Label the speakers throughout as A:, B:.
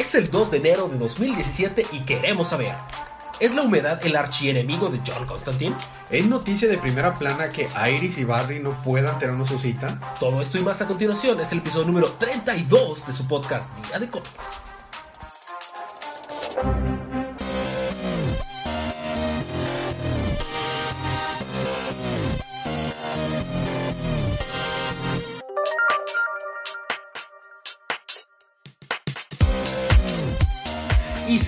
A: Es el 2 de enero de 2017 y queremos saber. ¿Es la humedad el archienemigo de John Constantine?
B: ¿Es noticia de primera plana que Iris y Barry no puedan tenernos su cita?
A: Todo esto y más a continuación es el episodio número 32 de su podcast Día de Cómics.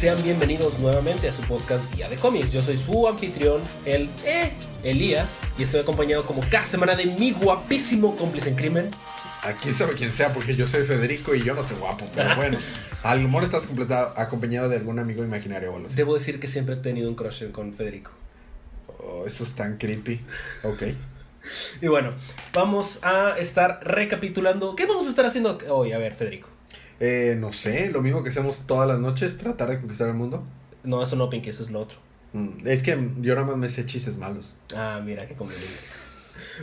A: Sean bienvenidos nuevamente a su podcast Día de Cómics. Yo soy su anfitrión, el eh, Elías, y estoy acompañado como cada semana de mi guapísimo cómplice en crimen.
B: Aquí sabe quién sea, porque yo soy Federico y yo no estoy guapo, pero bueno. A lo mejor estás acompañado de algún amigo imaginario o algo
A: Debo decir que siempre he tenido un crush con Federico.
B: Oh, eso es tan creepy. Ok.
A: y bueno, vamos a estar recapitulando. ¿Qué vamos a estar haciendo hoy? A ver, Federico.
B: Eh, no sé, lo mismo que hacemos todas las noches, tratar de conquistar el mundo.
A: No, eso no, Pinky, eso es lo otro.
B: Mm, es que yo nada más me sé chistes malos.
A: Ah, mira, qué conveniente.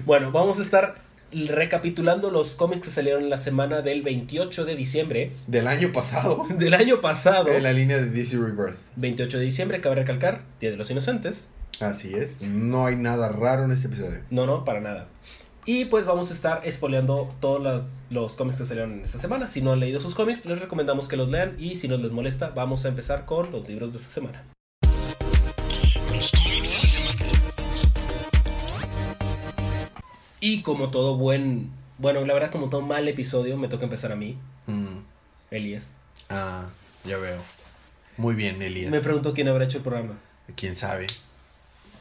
A: bueno, vamos a estar recapitulando los cómics que salieron en la semana del 28 de diciembre.
B: Del año pasado.
A: Del año pasado.
B: En la línea de DC Rebirth.
A: 28 de diciembre, cabe recalcar, Día de los Inocentes.
B: Así es. No hay nada raro en este episodio.
A: No, no, para nada. Y pues vamos a estar espoleando todos los, los, cómics que salieron en esta semana. Si no han leído sus cómics, les recomendamos que los lean. Y si no les molesta, vamos a empezar con los libros de esta semana. Y como todo buen. Bueno, la verdad, como todo mal episodio, me toca empezar a mí. Mm. Elías.
B: Ah, ya veo. Muy bien, Elías.
A: Me pregunto quién habrá hecho el programa.
B: ¿Quién sabe?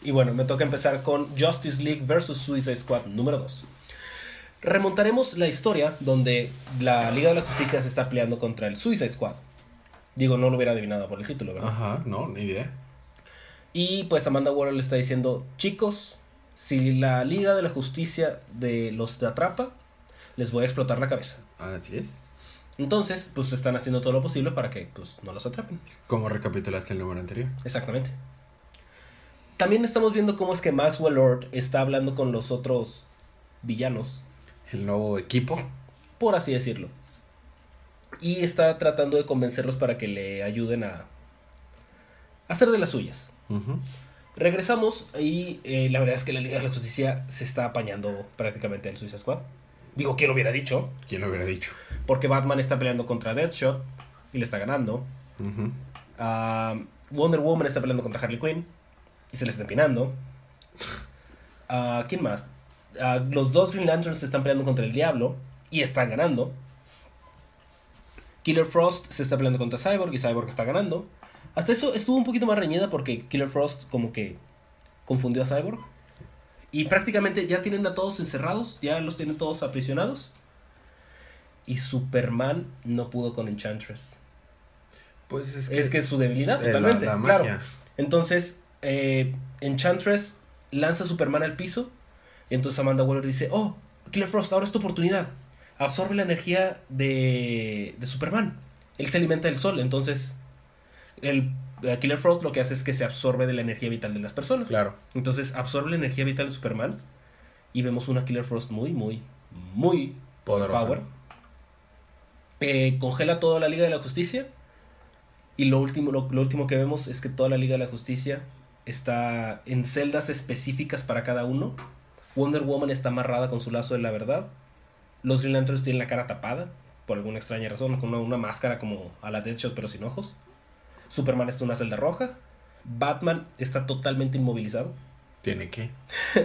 A: Y bueno, me toca empezar con Justice League vs. Suicide Squad número 2. Remontaremos la historia donde la Liga de la Justicia se está peleando contra el Suicide Squad. Digo, no lo hubiera adivinado por el título, ¿verdad?
B: Ajá, no, ni idea.
A: Y pues Amanda Waller le está diciendo, chicos, si la Liga de la Justicia de los atrapa, les voy a explotar la cabeza.
B: Así es.
A: Entonces, pues están haciendo todo lo posible para que pues, no los atrapen.
B: Como recapitulaste el número anterior.
A: Exactamente. También estamos viendo cómo es que Maxwell Lord está hablando con los otros villanos.
B: El nuevo equipo.
A: Por así decirlo. Y está tratando de convencerlos para que le ayuden a hacer de las suyas. Regresamos y eh, la verdad es que la Liga de la Justicia se está apañando prácticamente al Suicide Squad. Digo, ¿quién lo hubiera dicho?
B: ¿Quién lo hubiera dicho?
A: Porque Batman está peleando contra Deadshot y le está ganando. Ah, Wonder Woman está peleando contra Harley Quinn y se le está empinando. Uh, ¿Quién más? Uh, los dos Green Lanterns se están peleando contra el diablo y están ganando. Killer Frost se está peleando contra Cyborg y Cyborg está ganando. Hasta eso estuvo un poquito más reñida porque Killer Frost como que confundió a Cyborg. Y prácticamente ya tienen a todos encerrados, ya los tienen todos aprisionados. Y Superman no pudo con Enchantress.
B: Pues es que
A: es, que es su debilidad totalmente. claro. Entonces, eh, Enchantress lanza a Superman al piso. Y entonces Amanda Waller dice, oh, Killer Frost, ahora es tu oportunidad. Absorbe la energía de, de Superman. Él se alimenta del sol, entonces el eh, Killer Frost lo que hace es que se absorbe de la energía vital de las personas.
B: Claro.
A: Entonces absorbe la energía vital de Superman y vemos una Killer Frost muy, muy, muy
B: poderosa. Power.
A: Eh, congela toda la Liga de la Justicia y lo último, lo último que vemos es que toda la Liga de la Justicia está en celdas específicas para cada uno. Wonder Woman está amarrada con su lazo de la verdad. Los Green Lanterns tienen la cara tapada, por alguna extraña razón, con una, máscara como a la Deadshot pero sin ojos. Superman está en una celda roja. Batman está totalmente inmovilizado.
B: ¿Tiene qué?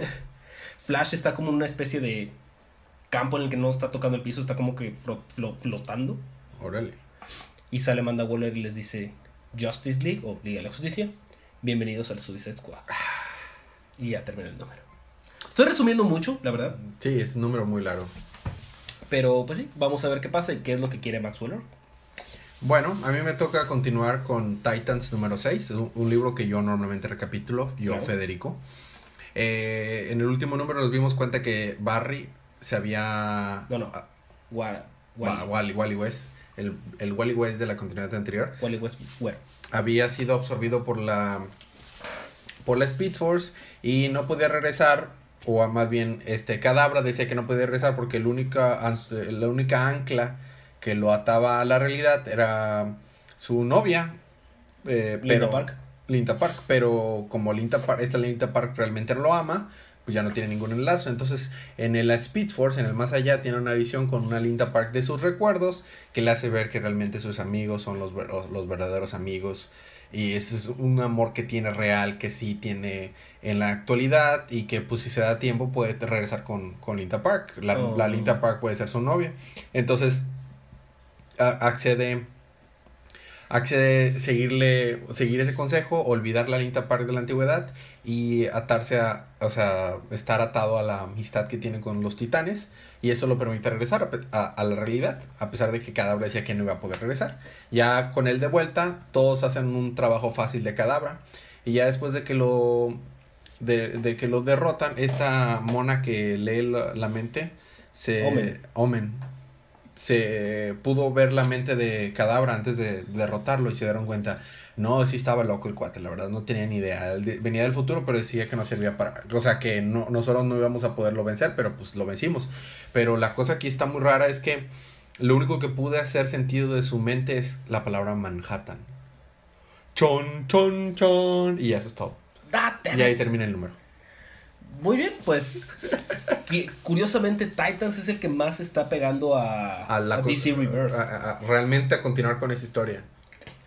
A: Flash está como en una especie de campo en el que no está tocando el piso, está como que flotando.
B: Órale.
A: Y sale Amanda Waller y les dice Justice League o Liga de la Justicia bienvenidos al Suicide Squad. Y ya terminé el número. Estoy resumiendo mucho, la verdad.
B: Sí, es un número muy largo.
A: Pero pues sí, vamos a ver qué pasa y qué es lo que quiere Max Weller.
B: Bueno, a mí me toca continuar con Titans número 6, un, libro que yo normalmente recapitulo, yo Federico. Eh, en el último número nos dimos cuenta que Barry se había...
A: No, no.
B: Wally. Wally, West. El, el Wally West de la continuidad anterior.
A: Wally West, where?
B: había sido absorbido por la por la Speed Force y no podía regresar o más bien este Cadabra decía que no podía regresar porque la única la única ancla que lo ataba a la realidad era su novia. Eh,
A: Linda Park.
B: Linda Park, pero como Linda Park, esta Linda Park realmente lo ama, pues ya no tiene ningún enlace. Entonces, en el Speed Force, en el más allá, tiene una visión con una Linda Park de sus recuerdos que le hace ver que realmente sus amigos son los, los verdaderos amigos. Y ese es un amor que tiene real, que sí tiene en la actualidad y que pues si se da tiempo puede regresar con, con Linda Park. La, oh. la Linda Park puede ser su novia. Entonces, accede accede seguirle seguir ese consejo olvidar la Linda Park de la antigüedad y atarse a, o sea, estar atado a la amistad que tiene con los titanes. Y eso lo permite regresar a, la realidad, a pesar de que Cadabra decía que no iba a poder regresar. Ya con él de vuelta, todos hacen un trabajo fácil de Cadabra. Y ya después de que lo de, que lo derrotan, esta mona que lee la, mente se Omen se pudo ver la mente de Cadabra antes de derrotarlo y se dieron cuenta, no, sí estaba loco el cuate, la verdad, no tenía ni idea. venía del futuro, pero decía que no servía para... O sea, que no, nosotros no íbamos a poderlo vencer, pero pues lo vencimos. Pero la cosa aquí está muy rara es que lo único que pude hacer sentido de su mente es la palabra Manhattan. Chon, chon, chon. Y eso es todo. Y ahí termina el número.
A: Muy bien, pues curiosamente Titans es el que más está pegando a, a, la DC
B: Rebirth. realmente a continuar con esa historia.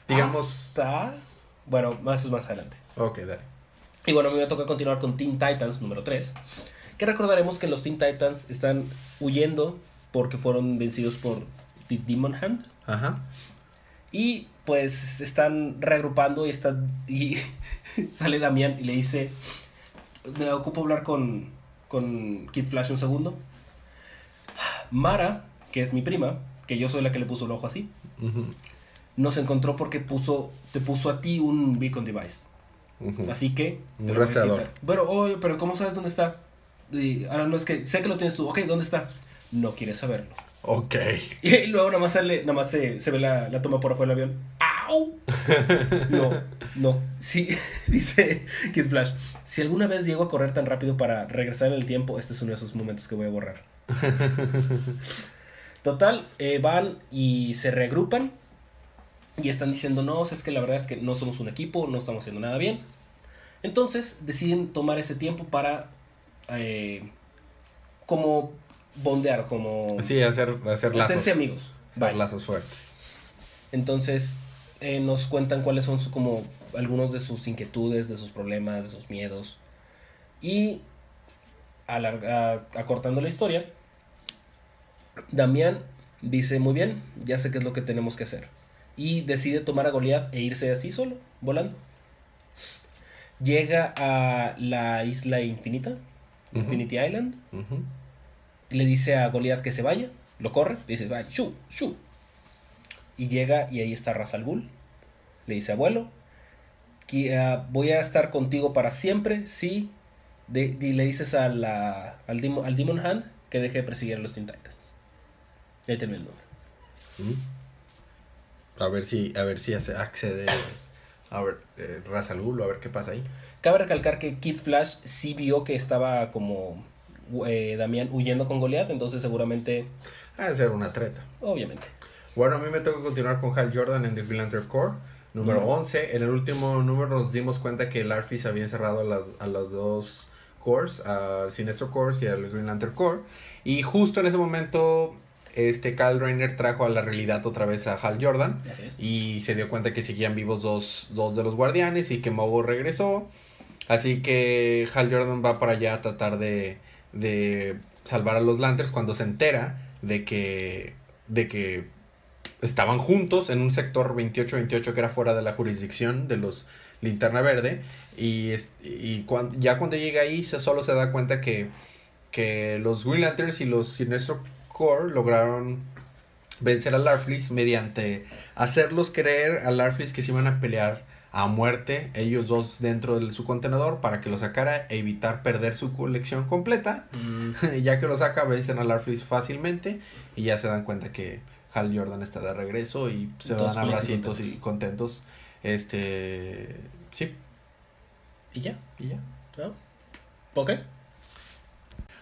B: Digamos.
A: Bueno, más es más adelante.
B: Ok, dale.
A: Y bueno, a mí me toca continuar con Teen Titans número 3. Que recordaremos que los Teen Titans están huyendo porque fueron vencidos por The Demon Hand. Ajá. Y pues están reagrupando y están. Y sale Damián y le dice me ocupo hablar con, con Kid Flash un segundo. Mara, que es mi prima, que yo soy la que le puso el ojo así, nos encontró porque puso, te puso a ti un beacon device. Así que... Un rastreador. Pero, oh, pero ¿cómo sabes dónde está? ahora no es que sé que lo tienes tú. Ok, ¿dónde está? No quieres saberlo.
B: Ok.
A: Y luego nada más, sale, nada más se, se ve la, la, toma por afuera del avión. ¡Au! No, no. Sí, dice Kid Flash. Si alguna vez llego a correr tan rápido para regresar en el tiempo, este es uno de esos momentos que voy a borrar. Total, eh, van y se reagrupan. Y están diciendo, no, es que la verdad es que no somos un equipo, no estamos haciendo nada bien. Entonces deciden tomar ese tiempo para eh, como bondear, como...
B: Sí, hacer, hacer lazos.
A: Hacerse amigos.
B: Hacer lazos fuertes.
A: Entonces, eh, nos cuentan cuáles son como algunos de sus inquietudes, de sus problemas, de sus miedos. Y acortando la historia, Damián dice, muy bien, ya sé qué es lo que tenemos que hacer. Y decide tomar a Goliath e irse así solo, volando. Llega a la isla infinita, Infinity Island, le dice a Goliath que se vaya, lo corre, le dice, vaya, shu, shu. Y llega y ahí está Razal Ghul. Le dice, abuelo, ah, voy a estar contigo para siempre, sí. y le dices a la, al, al Demon Hand que deje de perseguir a los Teen Titans. Y ahí termina el nombre.
B: Mm. A ver si, a ver si accede a ver, eh, Razal Ghul, a ver qué pasa ahí.
A: Cabe recalcar que Kid Flash sí vio que estaba como eh, Damián huyendo con Goliath, entonces seguramente...
B: Ha de ser una treta.
A: Obviamente.
B: Bueno, a mí me toca continuar con Hal Jordan en The Green Core, número 11. En el último número nos dimos cuenta que el Arfis había encerrado a las, a los dos cores, al Sinestro Core y al Green Lantern Core. Y justo en ese momento este Kyle Rayner trajo a la realidad otra vez a Hal Jordan y se dio cuenta que seguían vivos dos, dos de los guardianes y que Mogo regresó. Así que Hal Jordan va para allá a tratar de, de salvar a los Lanterns cuando se entera de que, de que estaban juntos en un sector 28-28 que era fuera de la jurisdicción de los Linterna Verde. Y, y ya cuando llega ahí se solo se da cuenta que, que los Green Lanterns y los Sinestro Core lograron vencer a Larfleeze mediante hacerlos creer a Larfleeze que se iban a pelear a muerte ellos dos dentro de su contenedor para que lo sacara e evitar perder su colección completa. Mm. ya que lo saca, vencen a Larfleeze fácilmente y ya se dan cuenta que Hal Jordan está de regreso y se van a abracitos y contentos. Este, sí.
A: ¿Y ya?
B: ¿Y ya?
A: ¿No? ¿Ok?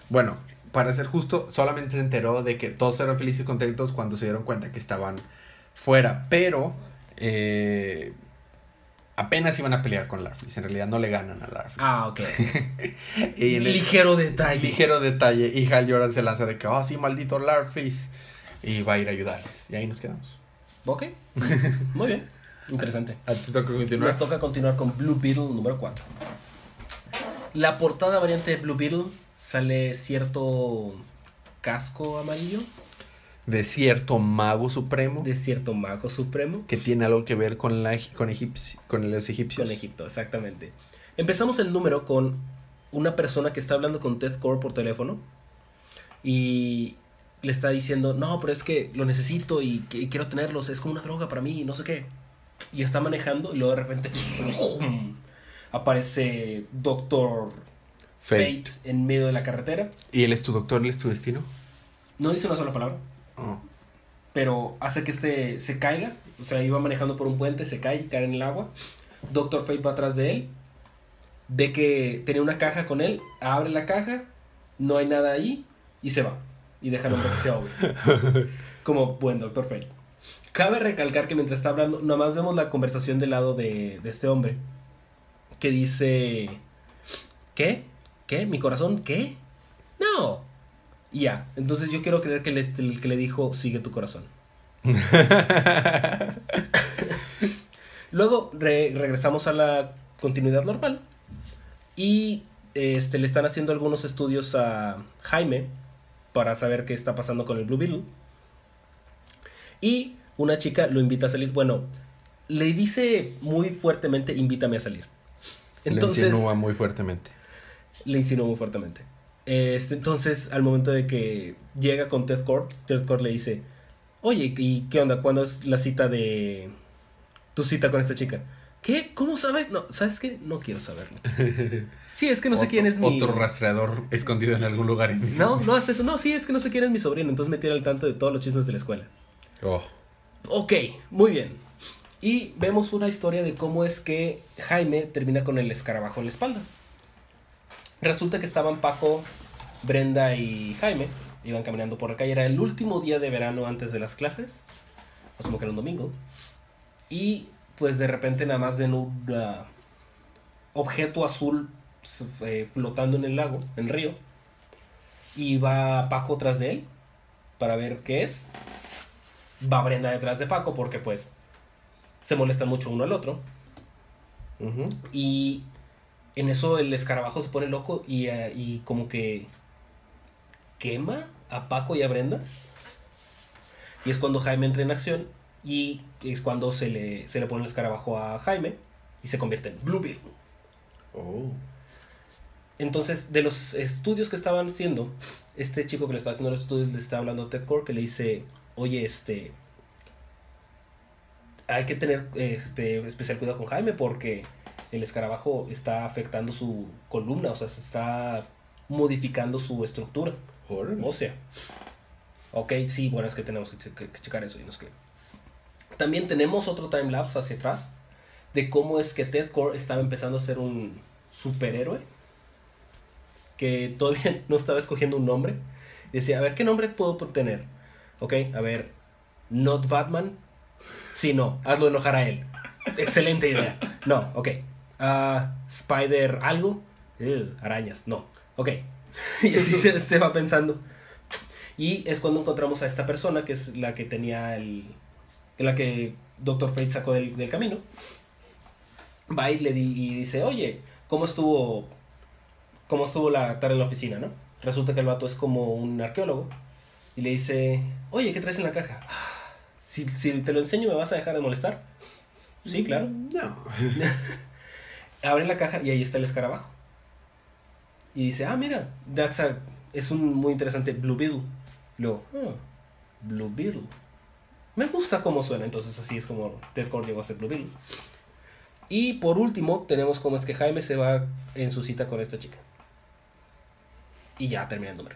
B: Bueno, para ser justo, solamente se enteró de que todos eran felices y contentos cuando se dieron cuenta que estaban fuera, pero eh, apenas iban a pelear con Larfleeze. En realidad no le ganan a Larfleeze.
A: Ah, ok.
B: Y en el-
A: Ligero detalle.
B: ligero detalle. Y Hal Jordan se lanza de que, oh, sí, maldito Larfleeze. Y va a ir a ayudarles. Y ahí nos quedamos.
A: Ok. Muy bien. Interesante.
B: ¿A ti toca
A: Me
B: continuar?
A: toca continuar con Blue Beetle número 4. La portada variante de Blue Beetle sale cierto casco amarillo
B: De cierto mago supremo.
A: de cierto mago supremo
B: Que tiene algo que ver con, la, con, egipci- con los egipcios.
A: con Egipto, exactamente. Empezamos el número con una persona que está hablando con Ted Core por teléfono y le está diciendo, no, pero es que lo necesito y, y quiero tenerlos, es como una droga para mí, no sé qué. Y está manejando y luego de repente aparece Doctor
B: Fate.
A: Fate en medio de la carretera.
B: ¿Y él es tu doctor? ¿Él es tu destino?
A: No dice una sola palabra,
B: Oh.
A: pero hace que este se caiga. O sea, iba manejando por un puente, se cae, cae en el agua. Doctor Fate va atrás de él. Ve que tenía una caja con él. Abre la caja. No hay nada ahí. Y se va. Y hombre que se ahogue. Como buen Doctor Fate. Cabe recalcar que mientras está hablando, nomás vemos la conversación del lado de, de este hombre. Que dice... ¿Qué? ¿Qué? ¿Mi corazón? ¿Qué? No. Y ya. Entonces yo quiero creer que el que le dijo, sigue tu corazón. Luego re- regresamos a la continuidad normal. Y este, le están haciendo algunos estudios a Jaime para saber qué está pasando con el Blue Beetle. Y una chica lo invita a salir. Bueno, le dice muy fuertemente, invítame a salir. Entonces,
B: Le insinúa muy fuertemente.
A: le insinuó muy fuertemente. Este, entonces, al momento de que llega con Ted Core, Ted Core le dice, oye, ¿y qué onda? ¿Cuándo es la cita de... tu cita con esta chica? ¿Qué? ¿Cómo sabes? No, ¿sabes qué? No quiero saberlo. Sí, es que no sé quién es mi...
B: Otro rastreador escondido en algún lugar. En...
A: No, no, hasta eso. No, sí, es que no sé quién es mi sobrino. Entonces me tiene al tanto de todos los chismes de la escuela.
B: Oh.
A: Ok, muy bien. Y vemos una historia de cómo es que Jaime termina con el escarabajo en la espalda. Resulta que estaban Paco, Brenda y Jaime, iban caminando por la calle. Era el último día de verano antes de las clases. Asumo que era un domingo. Y pues de repente nada más ven un ah, objeto azul eh, flotando en el lago, en el río. Y va Paco tras de él para ver qué es va Brenda detrás de Paco porque pues se molestan mucho uno al otro. Y en eso el escarabajo se pone loco y, eh, y como que quema a Paco y a Brenda. Y es cuando Jaime entra en acción y es cuando se le, se le pone el escarabajo a Jaime y se convierte en Blue Beetle.
B: Oh.
A: Entonces, de los estudios que estaban haciendo, este chico que le estaba haciendo los estudios le está hablando a Ted Core que le dice, oye, este, hay que tener este, especial cuidado con Jaime porque el escarabajo está afectando su columna, o sea, se está modificando su estructura
B: Órale.
A: ósea. Ok, sí, bueno, es que tenemos que, che- que checar eso y no es que... También tenemos otro timelapse hacia atrás de cómo es que Ted Core estaba empezando a ser un superhéroe que todavía no estaba escogiendo un nombre. Decía, a ver, ¿qué nombre puedo tener? Ok, a ver, not Batman. Sí, no, hazlo enojar a él. Excelente idea. No, ok. Ah, Spider algo. Arañas, no. Ok. Y así se, se va pensando. Y es cuando encontramos a esta persona, que es la que tenía el... La que Doctor Fate sacó del, del camino. Va y le di- y dice, oye, ¿cómo estuvo, ¿cómo estuvo la tarde en la oficina, no? Resulta que el vato es como un arqueólogo. Y le dice, oye, ¿qué traes en la caja? "Ah, Si, si te lo enseño, ¿me vas a dejar de molestar? Sí, claro.
B: No.
A: Abre la caja y ahí está el escarabajo. Y dice, ah, mira, that's a- es un muy interesante Blue Beetle. Y luego, "Ah, Blue Beetle. Me gusta cómo suena, entonces así es como Ted Core llegó a ser Blue Beetle. Y por último, tenemos como es que Jaime se va en su cita con esta chica. Y ya termina el número.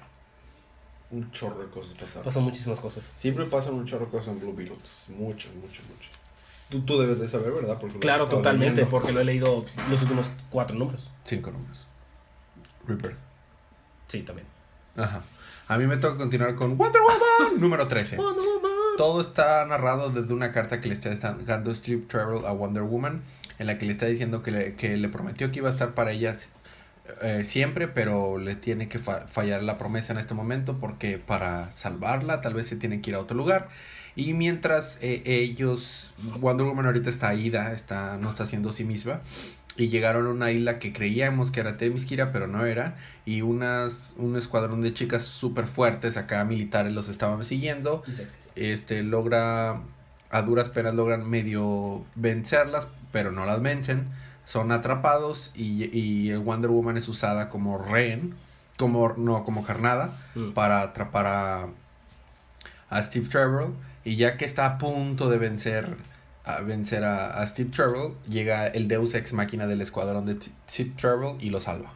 B: Un chorro de cosas pasaron.
A: Pasan muchísimas cosas.
B: Siempre pasan un chorro de cosas en Blue Beetle. Muchas, muchas, muchas. Tú, tú debes de saber, ¿verdad? Porque
A: Claro, totalmente,
B: leyendo.
A: porque lo he leído los últimos cuatro números.
B: Cinco números. Reaper.
A: Sí, también.
B: Ajá. A mí me toca continuar con Wonder Woman número 13.
A: Oh, no, man.
B: Todo está narrado desde una carta que le está dando Strip Travel a Wonder Woman, en la que le está diciendo que le, que le prometió que iba a estar para ella eh, siempre, pero le tiene que fallar la promesa en este momento porque para salvarla tal vez se tiene que ir a otro lugar. Y mientras eh, ellos, Wonder Woman ahorita está ida, está, no está haciendo sí misma. Y llegaron a una isla que creíamos que era Temiskira, pero no era. Y unas, un escuadrón de chicas súper fuertes, acá militares, los estaban siguiendo. Este, logra, a duras penas logran medio vencerlas, pero no las vencen. Son atrapados y, y Wonder Woman es usada como rehén, como, no, como carnada, mm. para atrapar a, a Steve Trevor. Y ya que está a punto de vencer a vencer a, Steve Trevor, llega el Deus Ex Máquina del escuadrón de Steve Trevor y lo salva.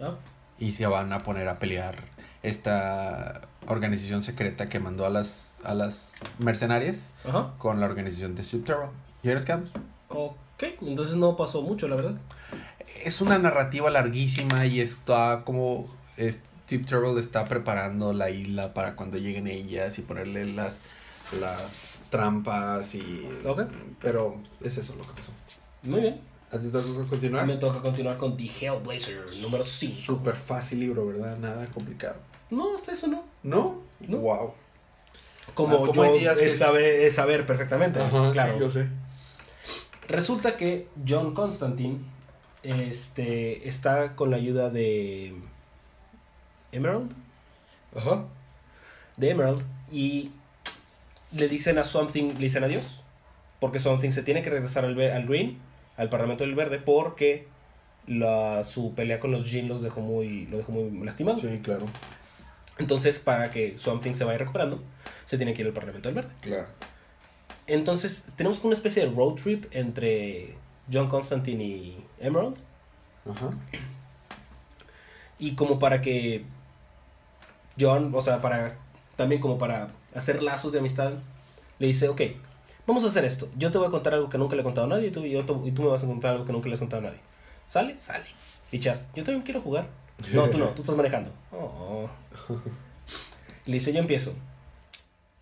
B: Ah. Y se van a poner a pelear esta organización secreta que mandó a las, a las mercenarias con la organización de Steve Trevor. ¿Y ahí nos quedamos?
A: Ok, entonces no pasó mucho, la verdad.
B: Es una narrativa larguísima y está como Steve Trevor está preparando la isla para cuando lleguen ellas y ponerle las las trampas y... Pero es eso lo que pasó.
A: Muy bien.
B: ¿A ti te toca continuar?
A: Me toca continuar con The Hellblazer, número 5.
B: Súper fácil libro, ¿verdad? Nada complicado.
A: No, hasta eso no.
B: ¿No? no. Wow.
A: Como, ah, yo es, saber, saber, perfectamente. claro.
B: yo sé.
A: Resulta que John Constantine este, está con la ayuda de Emerald.
B: Ajá.
A: De Emerald. Y le dicen a Something, le dicen adiós, porque Something se tiene que regresar al, al Green, al Parlamento del Verde, porque la, su pelea con los Jin los dejó muy, lo dejó muy lastimado.
B: Sí, claro.
A: Entonces, para que Something se vaya recuperando, se tiene que ir al Parlamento del Verde.
B: Claro.
A: Entonces, tenemos una especie de road trip entre John Constantine y Emerald.
B: Ajá.
A: Y como para que John, o sea, para también como para hacer lazos de amistad, le dice, ok, vamos a hacer esto. Yo te voy a contar algo que nunca le he contado a nadie y tú, y tú me vas a contar algo que nunca le has contado a nadie. ¿Sale? Sale. Y Chas, yo también quiero jugar. No, tú no, tú estás manejando. Oh. Le dice, yo empiezo.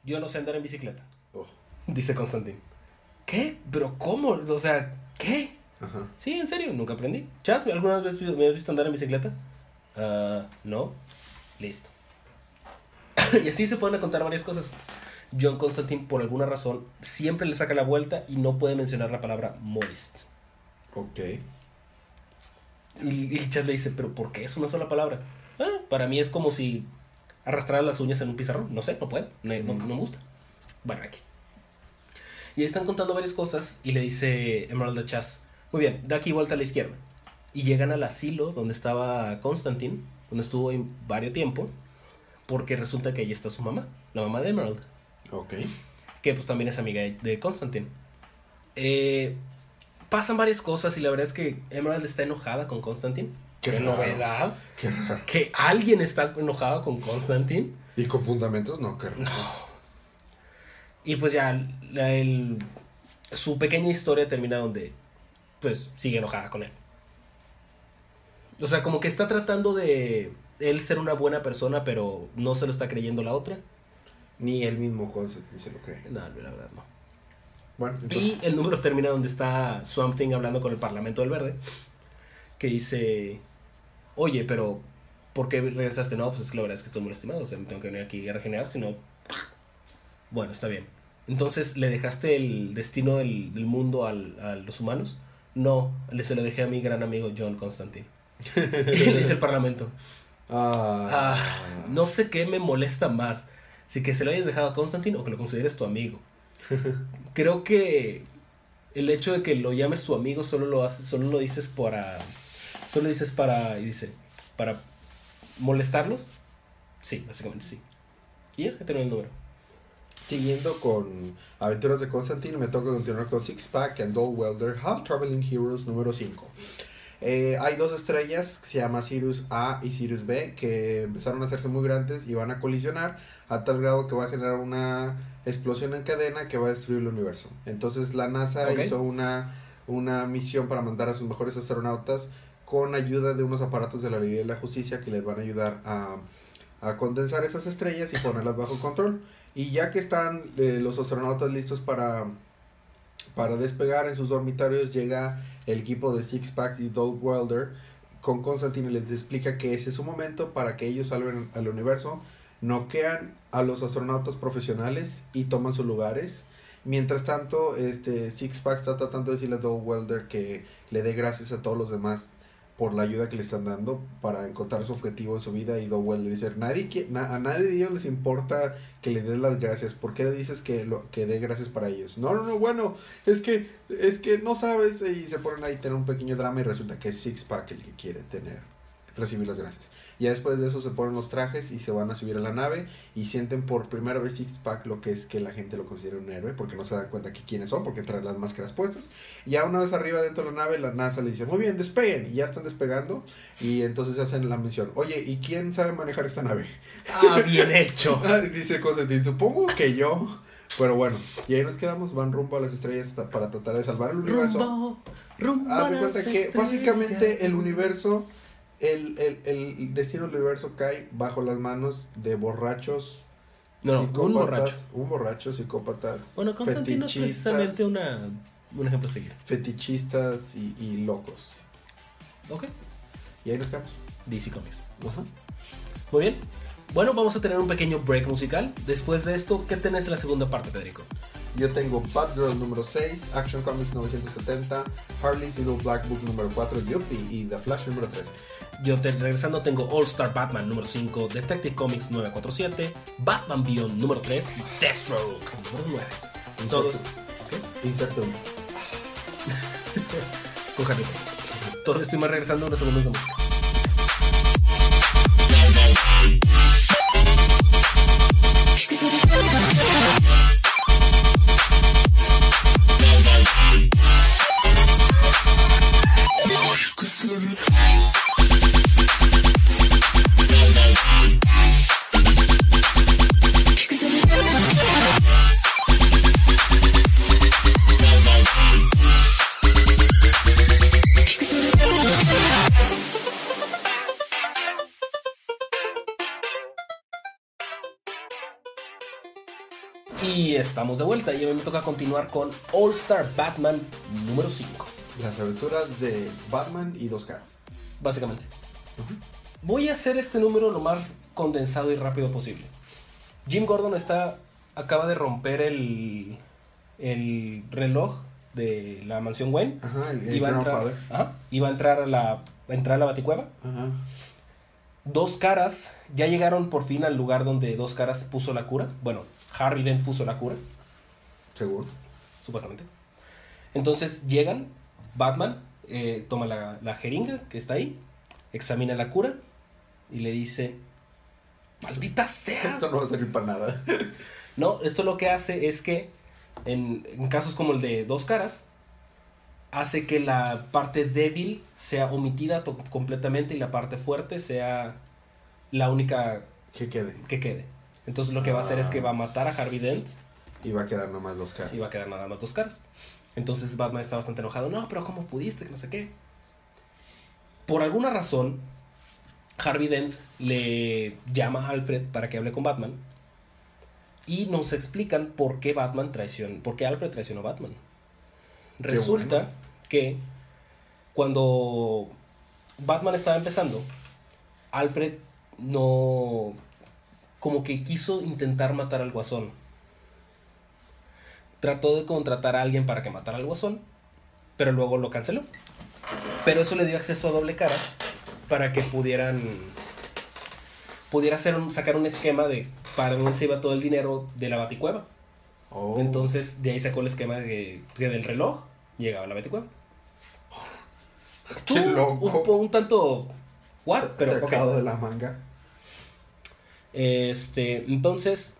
A: Yo no sé andar en bicicleta. Oh. Dice Constantin. ¿Qué? ¿Pero cómo? O sea, ¿qué?
B: Ajá.
A: Sí, en serio, nunca aprendí. Chas, ¿alguna vez me has visto andar en bicicleta? Uh, no. Listo. y así se pueden contar varias cosas. John Constantine, por alguna razón, siempre le saca la vuelta y no puede mencionar la palabra moist.
B: Ok.
A: Y, y Chas le dice, ¿pero por qué es una sola palabra? Ah, para mí es como si arrastrara las uñas en un pizarrón. No sé, no puedo. No, me gusta. Bueno, aquí. Y están contando varias cosas y le dice Emerald a Chas, muy bien, da aquí vuelta a la izquierda. Y llegan al asilo donde estaba Constantine, donde estuvo varios tiempo porque resulta que ahí está su mamá, la mamá de Emerald.
B: Ok.
A: Que pues también es amiga de Constantine. Eh, pasan varias cosas y la verdad es que Emerald está enojada con Constantine.
B: Qué,
A: novedad. Que alguien está enojado con Constantine.
B: ¿Y con fundamentos? No, qué
A: Y pues ya el, su pequeña historia termina donde pues sigue enojada con él. O sea, como que está tratando de él ser una buena persona, pero no se lo está creyendo la otra.
B: Ni él mismo se lo cree.
A: No, la verdad no.
B: Bueno,
A: Y el número termina donde está Swamp Thing hablando con el Parlamento del Verde. Que dice, oye, pero ¿por qué regresaste? No, pues es que la verdad es que estoy muy lastimado. O sea, me tengo que venir aquí a regenerar, si no... Bueno, está bien. Entonces, ¿le dejaste el destino del, mundo a los humanos? No, le se lo dejé a mi gran amigo John Constantine. y le dice el Parlamento.
B: Ah.
A: ah. no sé qué me molesta más. Si que se lo hayas dejado a Constantine o que lo consideres tu amigo. Creo que el hecho de que lo llames tu amigo solo lo haces, solo lo dices para. Solo dices para. Y dice. Para molestarlos. Sí, básicamente sí. Y ya, tengo el número.
B: Siguiendo con Aventuras de Constantine, me toca continuar con Six Pack and Doll Welder Half Traveling Heroes número 5. Eh, hay dos estrellas que se llama Sirius A y Sirius B que empezaron a hacerse muy grandes y van a colisionar a tal grado que va a generar una explosión en cadena que va a destruir el universo. Entonces la NASA hizo una, una misión para mandar a sus mejores astronautas con ayuda de unos aparatos de la ley de la justicia que les van a ayudar a, a condensar esas estrellas y ponerlas bajo control. Y ya que están eh, los astronautas listos para, para despegar en sus dormitorios, llega el equipo de Six Pack y Dolph Welder con Constantine les explica que ese es su momento para que ellos salven al universo, noquean a los astronautas profesionales y toman sus lugares. Mientras tanto, este Six Pack está tratando de decirle a Dolph Welder que le dé gracias a todos los demás por la ayuda que le están dando para encontrar su objetivo en su vida y Dowell le dice, nadie, a nadie de ellos les importa que le des las gracias, ¿por qué le dices que, lo, que dé gracias para ellos? No, no, no, bueno, es que, es que no sabes y se ponen ahí a tener un pequeño drama y resulta que es Six Pack el que quiere tener, recibir las gracias. Ya después de eso se ponen los trajes y se van a subir a la nave y sienten por primera vez Six Pack lo que es que la gente lo considera un héroe porque no se dan cuenta que quiénes son porque traen las máscaras puestas. Y ya una vez arriba dentro de la nave, la NASA le dice, muy bien, despeguen. Y ya están despegando y entonces hacen la mención, oye, ¿y quién sabe manejar esta nave?
A: Ah, bien hecho.
B: dice Constantine, supongo que yo. Pero bueno, y ahí nos quedamos, van rumbo a las estrellas para tratar de salvar el universo. Rumbo, rumbo a cuenta que básicamente el universo el, el, el destino del universo cae bajo las manos de borrachos.
A: No, un borracho.
B: Un borracho, psicópatas.
A: Bueno, Constantino es precisamente una, un ejemplo a seguir.
B: Fetichistas y, y, locos.
A: Ok.
B: Y ahí nos quedamos.
A: DC Comics. Ajá. Muy bien. Bueno, vamos a tener un pequeño break musical. Después de esto, ¿qué tenés en la segunda parte, Federico?
B: Yo tengo Batgirl número 6, Action Comics 970, Harley's Little Black Book número 4, Yuppie y The Flash número 13.
A: Yo te, regresando tengo All Star Batman número 5, Detective Comics 947, Batman Beyond número 3 y Deathstroke número 9. Todos.
B: Uno.
A: Cójate. Todos estoy más regresando unos segundos más. Estamos de vuelta y a mí me toca continuar con All Star Batman número 5.
B: Las aventuras de Batman y dos caras.
A: Básicamente. Voy a hacer este número lo más condensado y rápido posible. Jim Gordon está acaba de romper el, el reloj de la mansión Wayne.
B: Ajá, el,
A: iba, a entrar, ajá, iba a entrar a la, a entrar a la baticueva. Ajá. Dos caras ya llegaron por fin al lugar donde dos caras puso la cura. Bueno, Harry Dent puso la cura.
B: Seguro.
A: Supuestamente. Entonces llegan, Batman eh, toma la, jeringa que está ahí, examina la cura y le dice, maldita sea.
B: Esto no va a servir para nada.
A: no, esto lo que hace es que en, en casos como el de dos caras, hace que la parte débil sea omitida completamente y la parte fuerte sea la única
B: que quede.
A: Que quede. Entonces lo que va a hacer es que va a matar a Harvey Dent.
B: Y va a quedar nada más dos caras.
A: Y va a quedar nada más dos caras. Entonces Batman está bastante enojado. No, pero ¿cómo pudiste? Que no sé qué. Por alguna razón, Harvey Dent le llama a Alfred para que hable con Batman. Y nos explican por qué Batman traicionó. Por qué Alfred traicionó a Batman. Resulta que cuando Batman estaba empezando, Alfred no como que quiso intentar matar al guasón. Trató de contratar a alguien para que matara al guasón, pero luego lo canceló. Pero eso le dio acceso a doble cara para que pudieran pudiera hacer sacar un esquema de para dónde se iba todo el dinero de la baticueva. Oh. Entonces de ahí sacó el esquema de, del reloj, llegaba a la baticueva. Estuvo un, un, tanto what,
B: pero de la manga.
A: Este, entonces,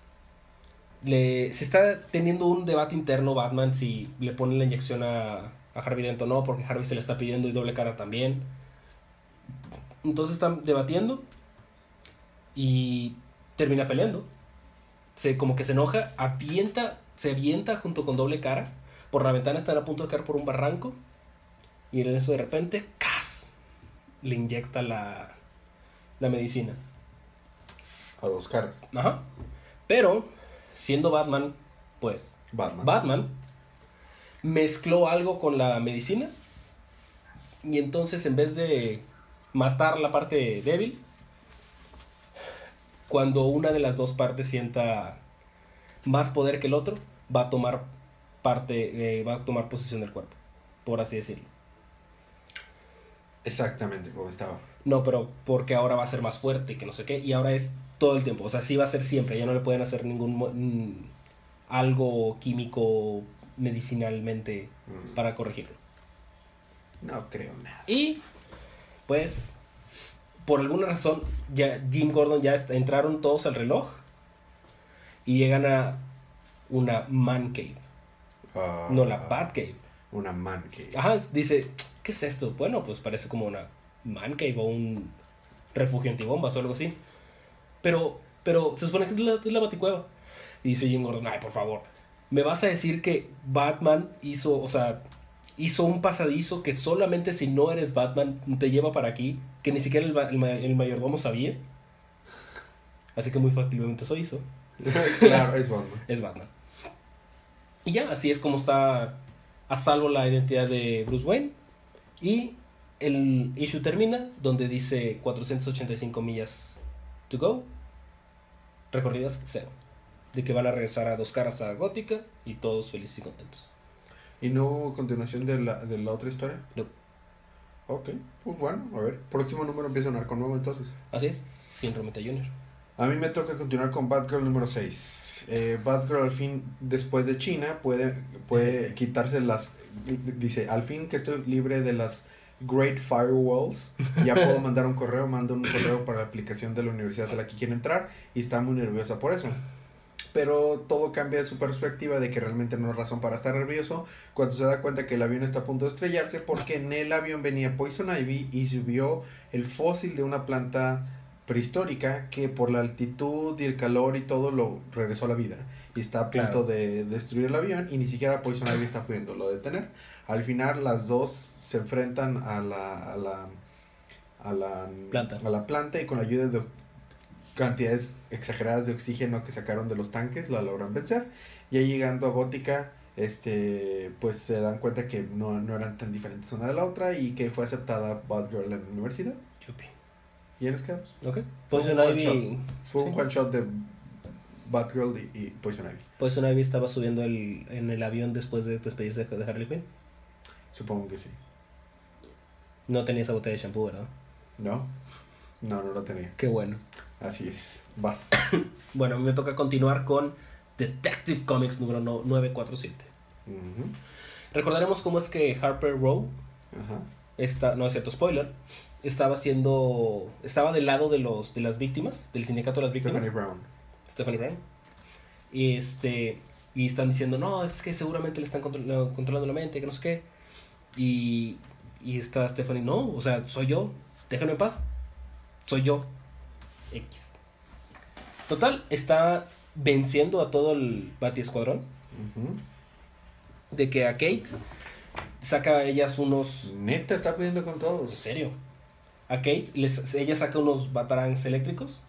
A: le, se está teniendo un debate interno Batman si le pone la inyección a, a Harvey Dent o no, porque Harvey se le está pidiendo y doble cara también. Entonces están debatiendo y termina peleando. Se, como que se enoja, avienta, se avienta junto con doble cara. Por la ventana están a punto de caer por un barranco. Y en eso de repente, ¡cas! Le inyecta la, la medicina.
B: A dos caras.
A: Ajá. Pero, siendo Batman, pues,
B: Batman.
A: Batman mezcló algo con la medicina y entonces en vez de matar la parte débil, cuando una de las dos partes sienta más poder que el otro, va a tomar parte, eh, va a tomar posesión del cuerpo, por así decirlo.
B: Exactamente como estaba.
A: No, pero porque ahora va a ser más fuerte, que no sé qué, y ahora es todo el tiempo, o sea, sí va a ser siempre, ya no le pueden hacer ningún algo químico medicinalmente
B: Mm.
A: para corregirlo.
B: No creo nada.
A: Y pues por alguna razón ya Jim Gordon ya está- entraron todos al reloj y llegan a una man cave,
B: Ah,
A: no la Bat cave.
B: Una man cave.
A: Ajá, dice, ¿qué es esto? Bueno, pues parece como una man cave o un refugio antibombas o algo así. Pero pero se supone que es la, es la baticueva. Y dice Jim Gordon, ay, por favor, ¿me vas a decir que Batman hizo, o sea, hizo un pasadizo que solamente si no eres Batman te lleva para aquí, que ni siquiera el, el el mayordomo sabía? Así que muy factiblemente eso hizo.
B: claro, es Batman.
A: Es Batman. Y ya, así es como está a salvo la identidad de Bruce Wayne. Y el issue termina donde dice 485 millas to go. Recorridas cero. De que van a regresar a dos caras a Gótica y todos felices y contentos.
B: ¿Y no hubo continuación de la, de la otra historia?
A: No.
B: Ok, pues bueno, a ver. Próximo número empieza un arco nuevo entonces.
A: Así es, sin Romita Jr.
B: A mí me toca continuar con Batgirl número 6. Eh, Batgirl al fin, después de China, puede, puede quitarse las... Dice, al fin que estoy libre de las Great Firewalls, ya puedo mandar un correo, mando un correo para la aplicación de la universidad a la que quiere entrar y está muy nerviosa por eso. Pero todo cambia de su perspectiva de que realmente no hay razón para estar nervioso cuando se da cuenta que el avión está a punto de estrellarse porque en el avión venía Poison Ivy y subió el fósil de una planta prehistórica que por la altitud y el calor y todo lo regresó a la vida y está a punto
A: Claro.
B: de destruir el avión y ni siquiera Poison Ivy está pudiéndolo detener. Al final las dos se enfrentan a la a la a la
A: Planta.
B: a la planta y con la ayuda de cantidades exageradas de oxígeno que sacaron de los tanques la logran vencer. Y ahí llegando a Gótica, este pues se dan cuenta que no, no eran tan diferentes una de la otra y que fue aceptada Batgirl en la universidad.
A: Yupi.
B: Y ahí nos quedamos.
A: Ok.
B: Fue
A: Poison
B: un one
A: Ivy.
B: Fue un one shot de Batgirl y, y Poison Ivy.
A: Poison Ivy estaba subiendo el, en el avión después de despedirse de Harley Quinn.
B: Supongo que sí.
A: No tenía esa botella de shampoo, ¿verdad?
B: ¿No? No, no lo tenía.
A: Qué bueno.
B: Así es. Vas.
A: Bueno, me toca continuar con Detective Comics número no- 947.
B: Ujú.
A: Recordaremos cómo es que Harper Row,
B: Ajá.
A: está, no es cierto, spoiler, estaba siendo, estaba del lado de los de las víctimas, del sindicato de las víctimas,
B: Stephanie Brown.
A: Stephanie Brown. Y este y están diciendo, "No, es que seguramente le están control- controlando la mente, que no sé qué." Y y está Stephanie, "No, o sea, soy yo, déjame en paz. Soy yo." X. Total, está venciendo a todo el Bati Escuadrón. De que a Kate saca a ellas unos.
B: Neta, está pidiendo con
A: En
B: todos.
A: serio. A Kate, les, ella saca unos batarangs eléctricos.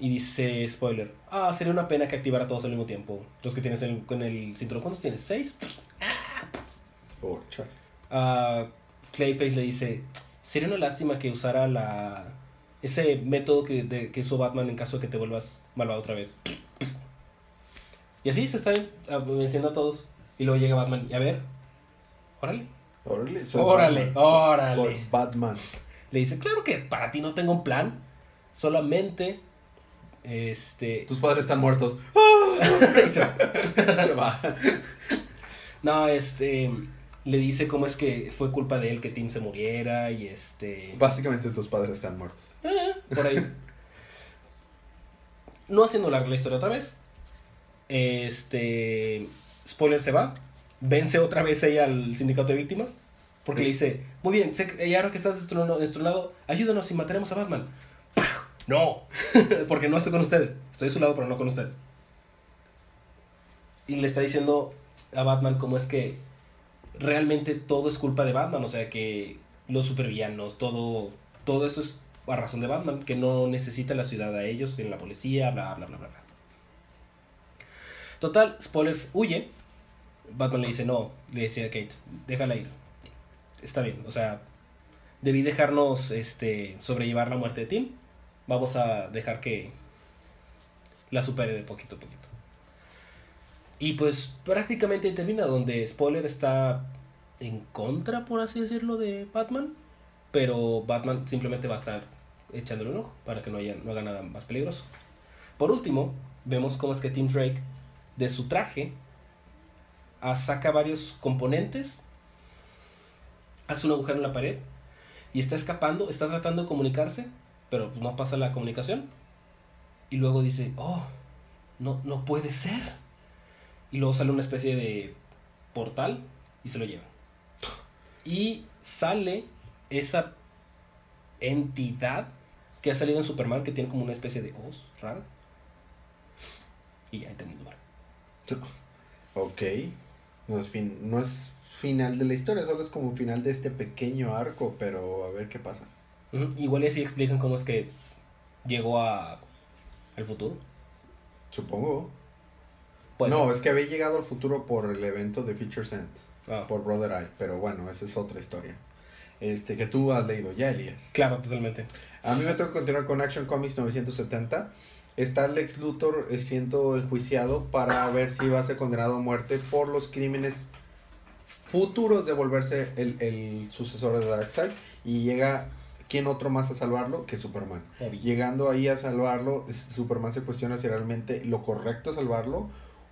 A: Y dice, spoiler, ah, sería una pena que activara todos al mismo tiempo. Los que tienes en- con el cinturón. ¿Cuántos tienes? ¿Seis?
B: Ocha.
A: A Clayface le dice, sería una lástima que usara la ese método que, de- que usó Batman en caso de que te vuelvas malvado otra vez. Y así se están venciendo a todos. Y luego llega Batman y a ver, órale.
B: Órale, soy
A: Órale,
B: Batman.
A: órale.
B: Soy Batman.
A: Le dice, claro que para ti no tengo un plan. Solamente, este...
B: Tus padres están muertos.
A: se-
B: Se va.
A: no, este... Le dice cómo es que fue culpa de él que Tim se muriera y este...
B: Básicamente tus padres están muertos.
A: Eh, por ahí. No haciendo larga la historia otra vez. Este. Spoiler se va. Vence otra vez ella al sindicato de víctimas. Porque le dice: Muy bien, sé que- y ahora que estás destronado, ayúdanos y mataremos a Batman. No, porque no estoy con ustedes. Estoy a su lado, pero no con ustedes. Y le está diciendo a Batman cómo es que realmente todo es culpa de Batman. O sea que los supervillanos, todo, todo eso es a razón de Batman, que no necesita la ciudad a ellos, en la policía, bla, bla, bla, bla, bla. Total, spoilers, huye. Batman le dice, no, le decía a Kate, déjala ir. Está bien, o sea, debí dejarnos este, sobrellevar la muerte de Tim. Vamos a dejar que la supere de poquito a poquito. Y pues prácticamente termina donde Spoiler está en contra, por así decirlo, de Batman. Pero Batman simplemente va a estar echándole un ojo para que no, haya, haga nada más peligroso. Por último, vemos cómo es que Tim Drake, de su traje, ah, saca varios componentes, hace un agujero en la pared y está escapando, está tratando de comunicarse, pero no pasa la comunicación. Y luego dice, oh, no, no puede ser. Y luego sale una especie de portal y se lo lleva. Y sale esa entidad que ha salido en Superman que tiene como una especie de voz rara. Y ya termino.
B: Ok. No es, fin, no es final de la historia, solo es como final de este pequeño arco, pero a ver qué pasa.
A: Igual y así explican cómo es que llegó a al futuro.
B: Supongo. No, es que había llegado al futuro por el evento de Future Sent. Ah. Por Brother Eye. Pero bueno, esa es otra historia. Este, que tú has leído ya, Elias.
A: Claro, totalmente.
B: A mí me tengo que continuar con Action Comics 970. Está Lex Luthor siendo enjuiciado para ver si va a ser condenado a muerte por los crímenes futuros de volverse el, el sucesor de Darkseid. Y llega ¿quién otro más a salvarlo que Superman? Llegando ahí a salvarlo, Superman se cuestiona si realmente lo correcto es salvarlo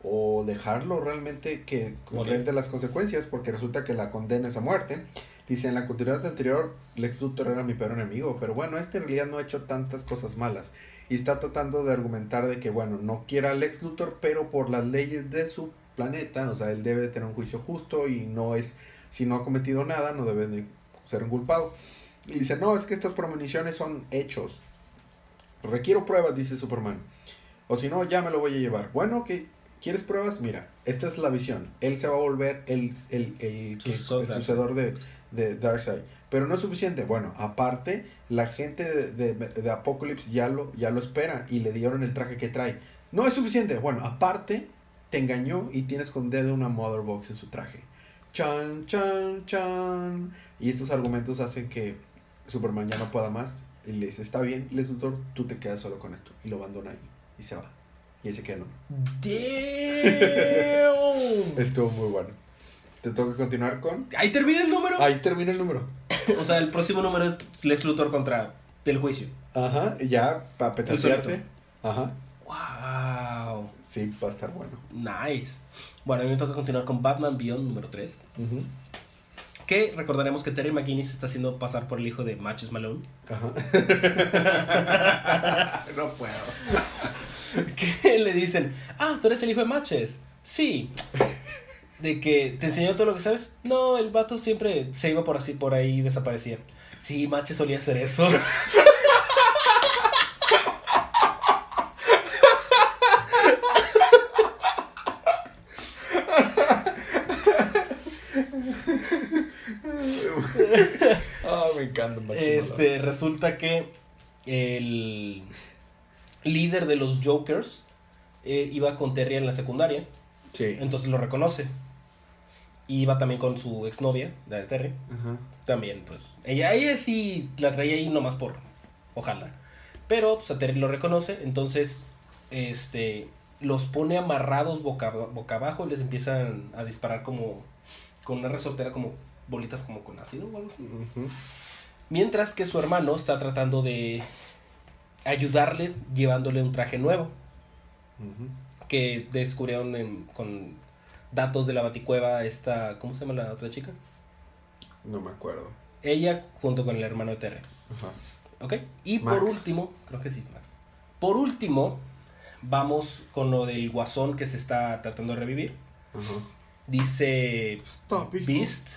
B: o dejarlo realmente que enfrente las consecuencias, porque resulta que la condena es a muerte. Dice, en la continuidad anterior, Lex Luthor era mi peor enemigo, pero bueno, este en realidad no ha hecho tantas cosas malas. Y está tratando de argumentar de que, bueno, no quiera a Lex Luthor, pero por las leyes de su planeta, o sea, él debe tener un juicio justo y no es, si no ha cometido nada, no debe de ser un culpado. Y dice, no, es que estas premoniciones son hechos. Requiero pruebas, dice Superman. O si no, ya me lo voy a llevar. Bueno, que ¿Quieres pruebas? Mira, esta es la visión. Él se va a volver el, el, el, sucedor de, de Darkseid. Pero no es suficiente. Bueno, aparte, la gente de, de, Apocalypse ya lo, ya lo espera y le dieron el traje que trae. No es suficiente. Bueno, aparte, te engañó y tiene escondida una Mother Box en su traje. Chan, chan, chan. Y estos argumentos hacen que Superman ya no pueda más. Y le dice, está bien, Les Luthor, tú te quedas solo con esto. Y lo abandona ahí. Y se va. Y ahí se queda Estuvo muy bueno. Te toca continuar con.
A: Ahí termina el número.
B: Ahí termina el número.
A: o sea, el próximo número es Lex Luthor contra el juicio.
B: Ajá, y ya para petatearse. Ajá.
A: Wow.
B: Sí, va a estar bueno.
A: Nice. Bueno, a mí me toca continuar con Batman Beyond número 3. Que recordaremos que Terry McGuinness está haciendo pasar por el hijo de Matches Malone. Ajá.
B: no puedo.
A: Que le dicen, ah, tú eres el hijo de Matches. Sí. De que te enseñó todo lo que sabes. No, el vato siempre se iba por así, por ahí y desaparecía. Sí, Matches solía hacer eso. Este, resulta que el líder de los Jokers eh, iba con Terry en la secundaria. Sí. Entonces lo reconoce. Y iba también con su exnovia, la de Terry. También, pues. Ella, ella sí la traía ahí nomás por. Ojalá. Pero, pues a Terry lo reconoce. Entonces, este. Los pone amarrados boca, boca abajo y les empiezan a disparar como. Con una resortera como bolitas como con ácido o algo así. Mientras que su hermano está tratando de ayudarle llevándole un traje nuevo. Que descubrieron con datos de la baticueva esta... ¿Cómo se llama la otra chica?
B: No me acuerdo.
A: Ella junto con el hermano de Terry. Ajá. ¿Ok? Y por último, creo que sí es Max. Por último, vamos con lo del guasón que se está tratando de revivir. Ajá. Dice Beast.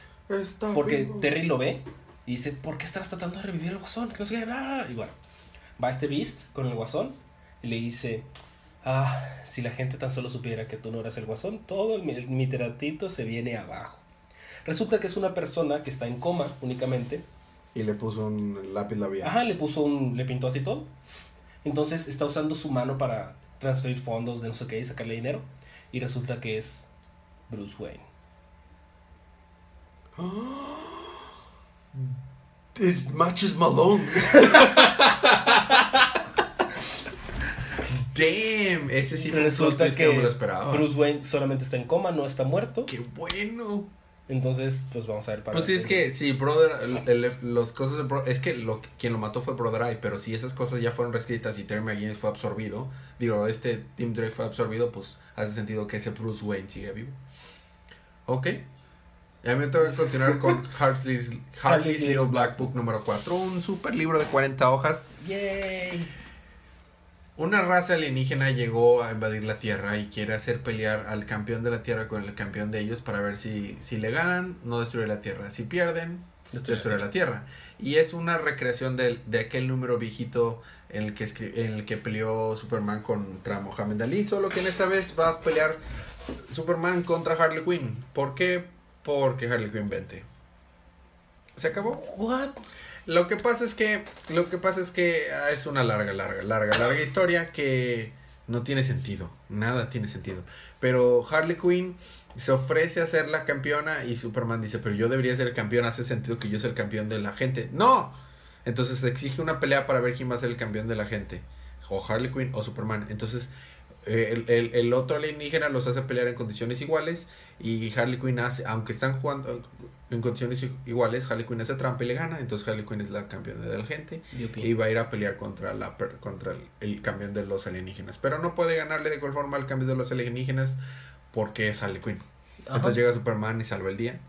A: porque Terry lo ve y dice, ¿por qué estás tratando de revivir el guasón? Que no sé qué, Y bueno, va este Beast con el guasón y le dice, ah, si la gente tan solo supiera que tú no eres el guasón, todo el, mi se viene abajo. Resulta que es una persona que está en coma únicamente
B: Y le puso un lápiz labial.
A: Ajá, le puso un. le pintó así todo. Entonces está usando su mano para transferir fondos de no sé qué y sacarle dinero. Y resulta que es Bruce Wayne.
B: Es Matches Malone. Damn, ese sí fue un
A: Resulta
B: twist
A: que
B: no me lo esperaba.
A: Bruce Wayne solamente está en coma, no está muerto.
B: Qué bueno.
A: Entonces, pues vamos a ver para
B: Pues sí, es que sí, Brother, el- el- los cosas de Bro- es que lo, quien lo mató fue Brother Eye, pero si esas cosas ya fueron reescritas y Terry McGinnis fue absorbido, digo, este Tim Drake fue absorbido, pues hace sentido que ese Bruce Wayne sigue vivo. Ok. Y a mí me toca continuar con Hartley's, Hartley's Little Black Book número 4, un super libro de 40 hojas.
A: Yay.
B: Una raza alienígena llegó a invadir la Tierra y quiere hacer pelear al campeón de la Tierra con el campeón de ellos para ver si, si le ganan, no destruye la Tierra. Si pierden, destruye la Tierra. Y es una recreación del- de, aquel número viejito en el, que escri- en el que peleó Superman contra Mohamed Ali, solo que en esta vez va a pelear Superman contra Harley Quinn. ¿Por qué? Porque Harley Quinn vente. ¿Se acabó?
A: What?
B: Lo que pasa es que, lo que pasa es que ah, es una larga, larga, larga, larga historia que no tiene sentido. Nada tiene sentido. Pero Harley Quinn se ofrece a ser la campeona y Superman dice, pero yo debería ser el campeón, hace sentido que yo sea el campeón de la gente. ¡No! Entonces exige una pelea para ver quién va a ser el campeón de la gente. O Harley Quinn o Superman. Entonces el, el- el otro alienígena los hace pelear en condiciones iguales y Harley Quinn hace, aunque están jugando en condiciones iguales, Harley Quinn hace trampa y le gana, entonces Harley Quinn es la campeona de la gente
A: Yupi.
B: y va a ir a pelear contra la contra el, el campeón de los alienígenas, pero no puede ganarle de igual forma al campeón de los alienígenas porque es Harley Quinn.
A: Ajá.
B: Entonces llega Superman y salva el día,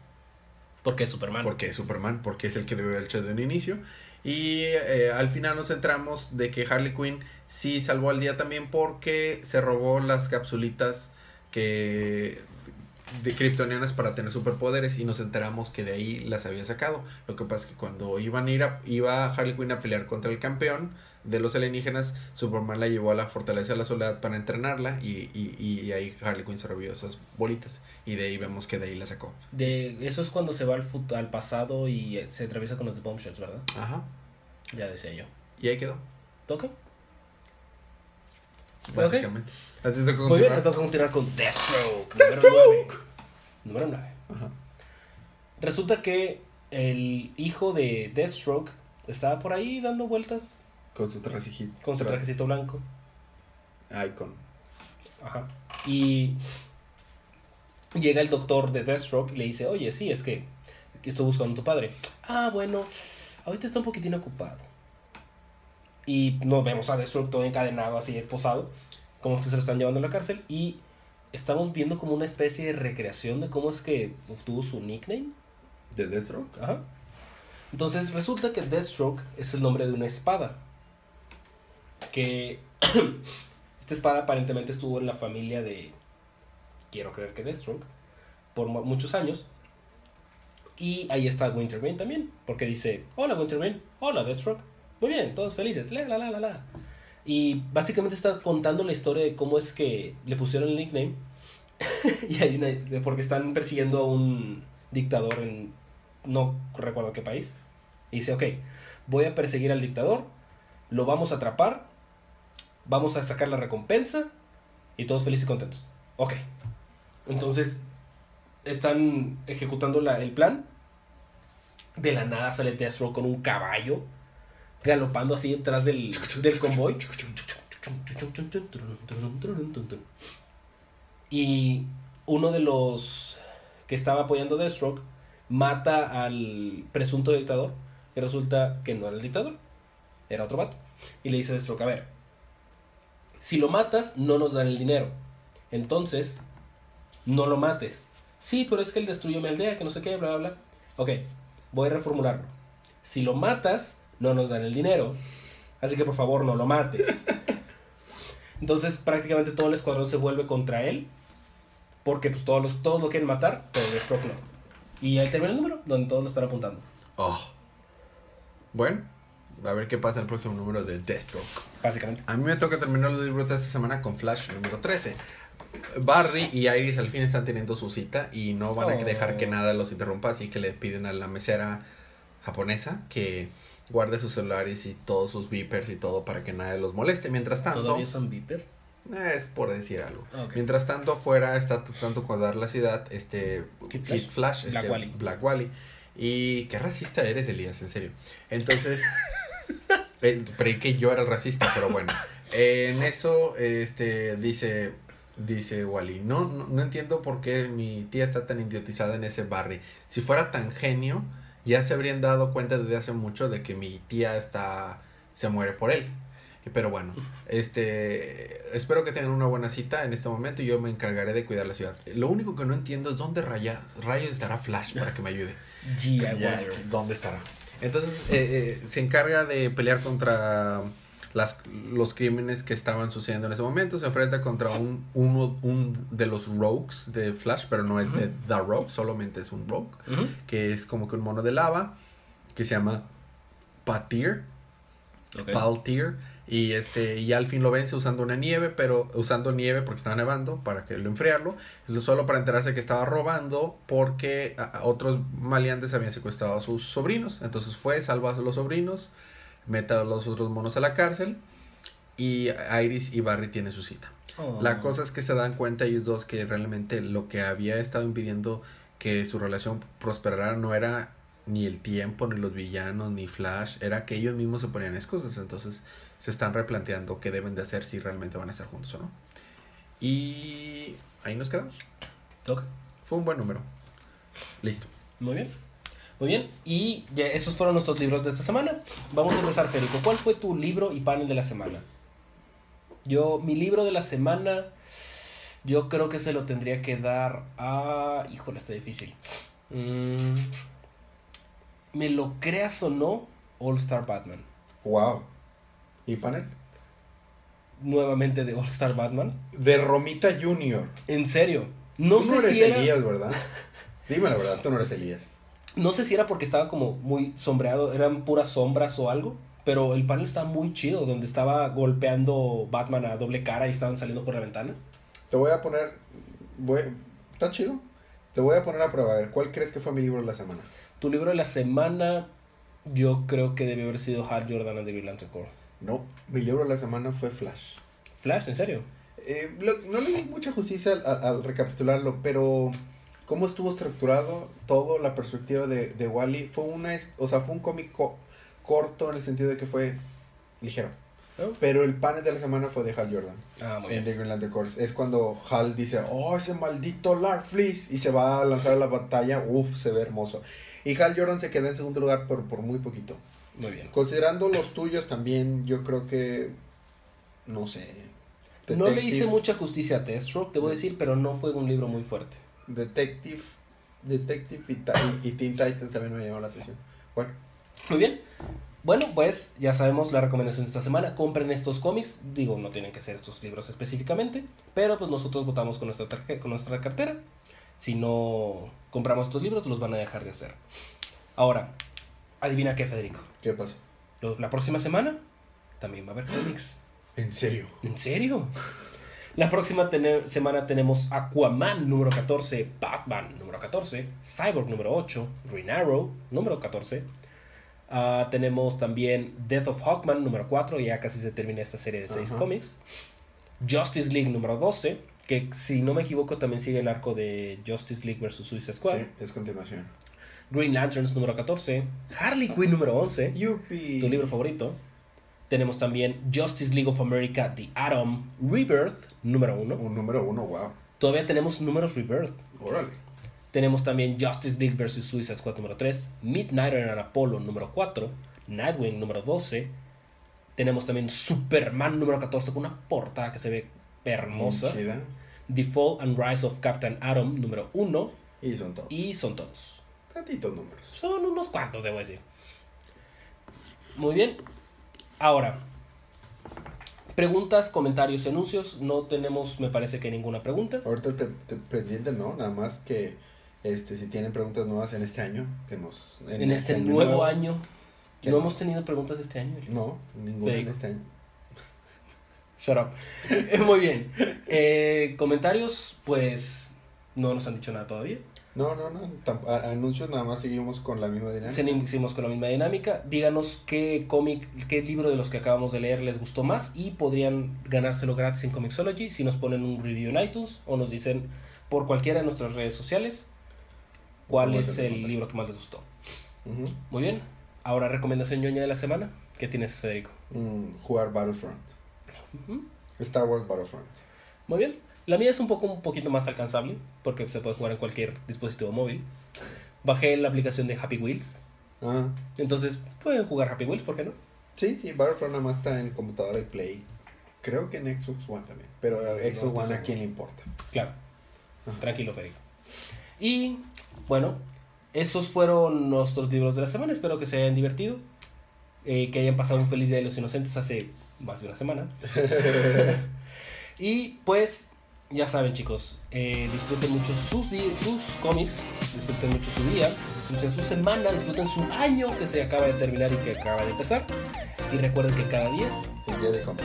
A: Porque es Superman.
B: porque es Superman, porque es el que debe haber hecho de un inicio. Y eh, al final nos centramos de que Harley Quinn sí salvó al día también porque se robó las capsulitas que de kryptonianas para tener superpoderes y nos enteramos que de ahí las había sacado. Lo que pasa es que cuando iban a ir a, iba Harley Quinn a pelear contra el campeón de los alienígenas, Superman la llevó a la fortaleza de la soledad para entrenarla y, y, y ahí Harley Quinn se robió esas bolitas y de ahí vemos que de ahí la sacó.
A: De, eso es cuando se va al, fut- al pasado y se atraviesa con los de Bombshells, ¿verdad?
B: Ajá.
A: Ya decía yo.
B: Y ahí quedó.
A: ¿Toca?
B: Básicamente. ¿A ti te tocó
A: Muy bien, me
B: continuar?
A: toca continuar con Deathstroke.
B: Deathstroke.
A: Número 9.
B: Ajá.
A: Resulta que el hijo de Deathstroke estaba por ahí dando vueltas
B: Con su trajecito.
A: con su trajecito blanco.
B: Icon.
A: Ajá. Y llega el doctor de Deathstroke y le dice, oye, sí, es que estoy buscando a tu padre. Ah, bueno, ahorita está un poquitín ocupado. Y nos vemos a Deathstroke todo encadenado, así esposado, como que se lo están llevando a la cárcel. Y estamos viendo como una especie de recreación de cómo es que obtuvo su nickname.
B: ¿De Deathstroke?
A: Ajá. Entonces resulta que Deathstroke es el nombre de una espada. Que esta espada aparentemente estuvo en la familia de, quiero creer que Deathstroke, por mu- muchos años. Y ahí está Wintergreen también, porque dice, hola Wintergreen, hola Deathstroke. Muy bien, todos felices, la la la la. Y básicamente está contando la historia de cómo es que le pusieron el nickname. y hay una, porque están persiguiendo a un dictador en no recuerdo qué país. Y dice, ok, voy a perseguir al dictador, lo vamos a atrapar, vamos a sacar la recompensa y todos felices y contentos. Ok. Entonces, están ejecutando la- el plan. De la nada sale Deathstroke con un caballo galopando así detrás del, del convoy. Y uno de los que estaba apoyando Deathstroke mata al presunto dictador. Y resulta que no era el dictador, era otro vato. Y le dice a Deathstroke, a ver, si lo matas, no nos dan el dinero. Entonces, no lo mates. Sí, pero es que él destruyó mi aldea, que no sé qué, bla, bla, bla. Ok, voy a reformularlo. Si lo matas, no nos dan el dinero. Así que por favor, no lo mates. Entonces, prácticamente todo el escuadrón se vuelve contra él. Porque pues todos, los, todos lo quieren matar, pero Deathstroke no. Y ahí termina el número, donde todos lo están apuntando.
B: Oh. Bueno, a ver qué pasa en el próximo número de Deathstroke.
A: Básicamente.
B: A mí me toca terminar los libros de esta semana con Flash número 13. Barry y Iris al fin están teniendo su cita y no van a
A: Oh.
B: dejar que nada los interrumpa, así que le piden a la mesera japonesa que guarde sus celulares y todos sus beepers y todo para que nadie los moleste. Mientras tanto...
A: ¿Todavía son beeper?
B: Es por decir algo.
A: Ok.
B: Mientras tanto, afuera está tratando de cuadrar la ciudad este
A: Kid
B: Kid
A: Flash.
B: Flash,
A: Black
B: este,
A: Wally.
B: Black Wally. Y qué racista eres, Elías, en serio. Entonces, eh, creí que yo era el racista, pero bueno. En eso, este, dice, dice Wally, no, no, no entiendo por qué mi tía está tan idiotizada en ese barrio. Si fuera tan genio, ya se habrían dado cuenta desde hace mucho de que mi tía está, se muere por él. Pero bueno, este, espero que tengan una buena cita en este momento y yo me encargaré de cuidar la ciudad. Lo único que no entiendo es dónde raya- rayos estará Flash para que me ayude.
A: G.I.
B: Ya,
A: Wonder.
B: ¿Dónde estará? Entonces eh, eh, se encarga de pelear contra las, los crímenes que estaban sucediendo en ese momento. Se enfrenta contra un, uno, un de los rogues de Flash, pero no es de The Rogue, solamente es un rogue, que es como que un mono de lava, que se llama Patir.
A: Ok.
B: Paltier y este y al fin lo vence usando una nieve pero usando nieve porque estaba nevando para que lo enfriarlo solo para enterarse que estaba robando porque a- a otros maleantes habían secuestrado a sus sobrinos entonces fue salva a los sobrinos mete a los otros monos a la cárcel y Iris y Barry tienen su cita
A: Oh.
B: la cosa es que se dan cuenta ellos dos que realmente lo que había estado impidiendo que su relación prosperara no era ni el tiempo, ni los villanos, ni Flash, era que ellos mismos se ponían excusas, entonces se están replanteando qué deben de hacer si realmente van a estar juntos o no. Y ahí nos quedamos.
A: Ok.
B: Fue un buen número. Listo.
A: Muy bien. Muy bien. Y ya esos fueron nuestros libros de esta semana. Vamos a empezar, Federico. ¿Cuál fue tu libro y panel de la semana? Yo, mi libro de la semana, yo creo que se lo tendría que dar a... Híjole, está difícil. Mm, me lo creas o no, All Star Batman.
B: Wow. ¿Y panel?
A: Nuevamente de All Star Batman.
B: De Romita Junior.
A: En serio. No
B: tú
A: sé
B: no eres
A: si era...
B: Elías, ¿verdad? Dime la verdad, tú no eres Elías.
A: No sé si era porque estaba como muy sombreado, eran puras sombras o algo, pero el panel estaba muy chido, donde estaba golpeando Batman a doble cara y estaban saliendo por la ventana.
B: Te voy a poner. Voy, ¿Está chido? Te voy a poner a prueba. A ver, ¿cuál crees que fue mi libro de la semana?
A: Tu libro de la semana, yo creo que debió haber sido Hal Jordan and the Lantern Corps.
B: No, mi libro de la semana fue Flash.
A: Flash, ¿en serio?
B: Eh, lo- no le di mucha justicia al, al- al recapitularlo, pero cómo estuvo estructurado todo, la perspectiva de, de Wally, fue una, es- o sea, fue un cómic co- corto en el sentido de que fue ligero.
A: ¿No?
B: Pero el panel de la semana fue de Hal Jordan
A: Ah, muy
B: en
A: bien.
B: The Green Lantern Corps. Es cuando Hal dice, oh, ese maldito Lark Fleece, y se va a lanzar a la batalla. Uf, se ve hermoso. Y Hal Jordan se queda en segundo lugar por, por muy poquito.
A: Muy bien.
B: Considerando los tuyos también, yo creo que, no sé.
A: No le hice mucha justicia a Deathstroke, debo decir, pero no fue un libro muy fuerte.
B: Detective, Detective y, y Teen Titans también me llamó la atención. Bueno,
A: Muy bien. Bueno, pues ya sabemos la recomendación de esta semana. Compren estos cómics. Digo, no tienen que ser estos libros específicamente. Pero pues nosotros votamos con nuestra, con nuestra cartera. Si no compramos estos libros, los van a dejar de hacer. Ahora, adivina qué, Federico.
B: ¿qué pasó?
A: Lo- La próxima semana también va a haber cómics.
B: ¿En serio?
A: ¿En serio? La próxima tene- semana tenemos Aquaman número 14, Batman número 14, Cyborg número 8, Green Arrow número 14. Ah, tenemos también Death of Hawkman número 4, ya casi se termina esta serie de 6
B: Ajá.
A: cómics. Justice League número 12, que si no me equivoco también sigue el arco de Justice League vs. Suicide Squad.
B: Sí, es continuación.
A: Green Lanterns número 14, Harley Quinn número 11
B: Yupi.
A: tu libro favorito. Tenemos también Justice League of America, The Atom, Rebirth, número uno.
B: Un número uno, wow.
A: Todavía tenemos números Rebirth.
B: Órale.
A: Tenemos también Justice League vs. Suicide Squad número 3, Midnight and Apollo número 4, Nightwing número 12. Tenemos también Superman número 14 con una portada que se ve hermosa.
B: Chida.
A: The Fall and Rise of Captain Atom número 1.
B: Y son todos.
A: Y son todos.
B: Tantitos números.
A: Son unos cuantos, debo decir. Muy bien. Ahora, preguntas, comentarios, anuncios. No tenemos, me parece que ninguna pregunta.
B: Ahorita te, te pendiente, ¿no? Nada más que este si tienen preguntas nuevas en este año, que nos...
A: En, este nuevo año,
B: ¿Qué
A: no
B: no?
A: hemos tenido preguntas este año.
B: No, ninguna en este año.
A: Shut up. Muy bien. Eh, comentarios, pues no nos han dicho nada todavía.
B: No, no, no. Anuncios nada más seguimos con la misma dinámica.
A: Seguimos con la misma dinámica. Díganos qué cómic, qué libro de los que acabamos de leer les gustó más y podrían ganárselo gratis en Comixology si nos ponen un review en iTunes o nos dicen por cualquiera de nuestras redes sociales cuál es el libro que más les gustó. Muy bien. Ahora recomendación ñoña de la semana. ¿Qué tienes, Federico?
B: Mm, jugar Battlefront. Star Wars Battlefront.
A: Muy bien. La mía es un poco un poquito más alcanzable porque se puede jugar en cualquier dispositivo móvil. Bajé la aplicación de Happy Wheels.
B: Ah,
A: Entonces pueden jugar Happy Wheels, ¿por qué no?
B: sí, sí, Battlefront nada más está en computadora y Play. Creo que en Xbox One también. Pero Xbox One a quién le importa.
A: Claro.
B: Ajá.
A: Tranquilo, Federico. Y bueno, esos fueron nuestros libros de la semana. Espero que se hayan divertido. eh, que hayan pasado un feliz día de los inocentes hace más de una semana. y pues, ya saben, chicos, eh, disfruten mucho sus, sus cómics, disfruten mucho su día, disfruten su semana, disfruten su año que se acaba de terminar y que acaba de empezar. Y recuerden que cada día es día de cómics.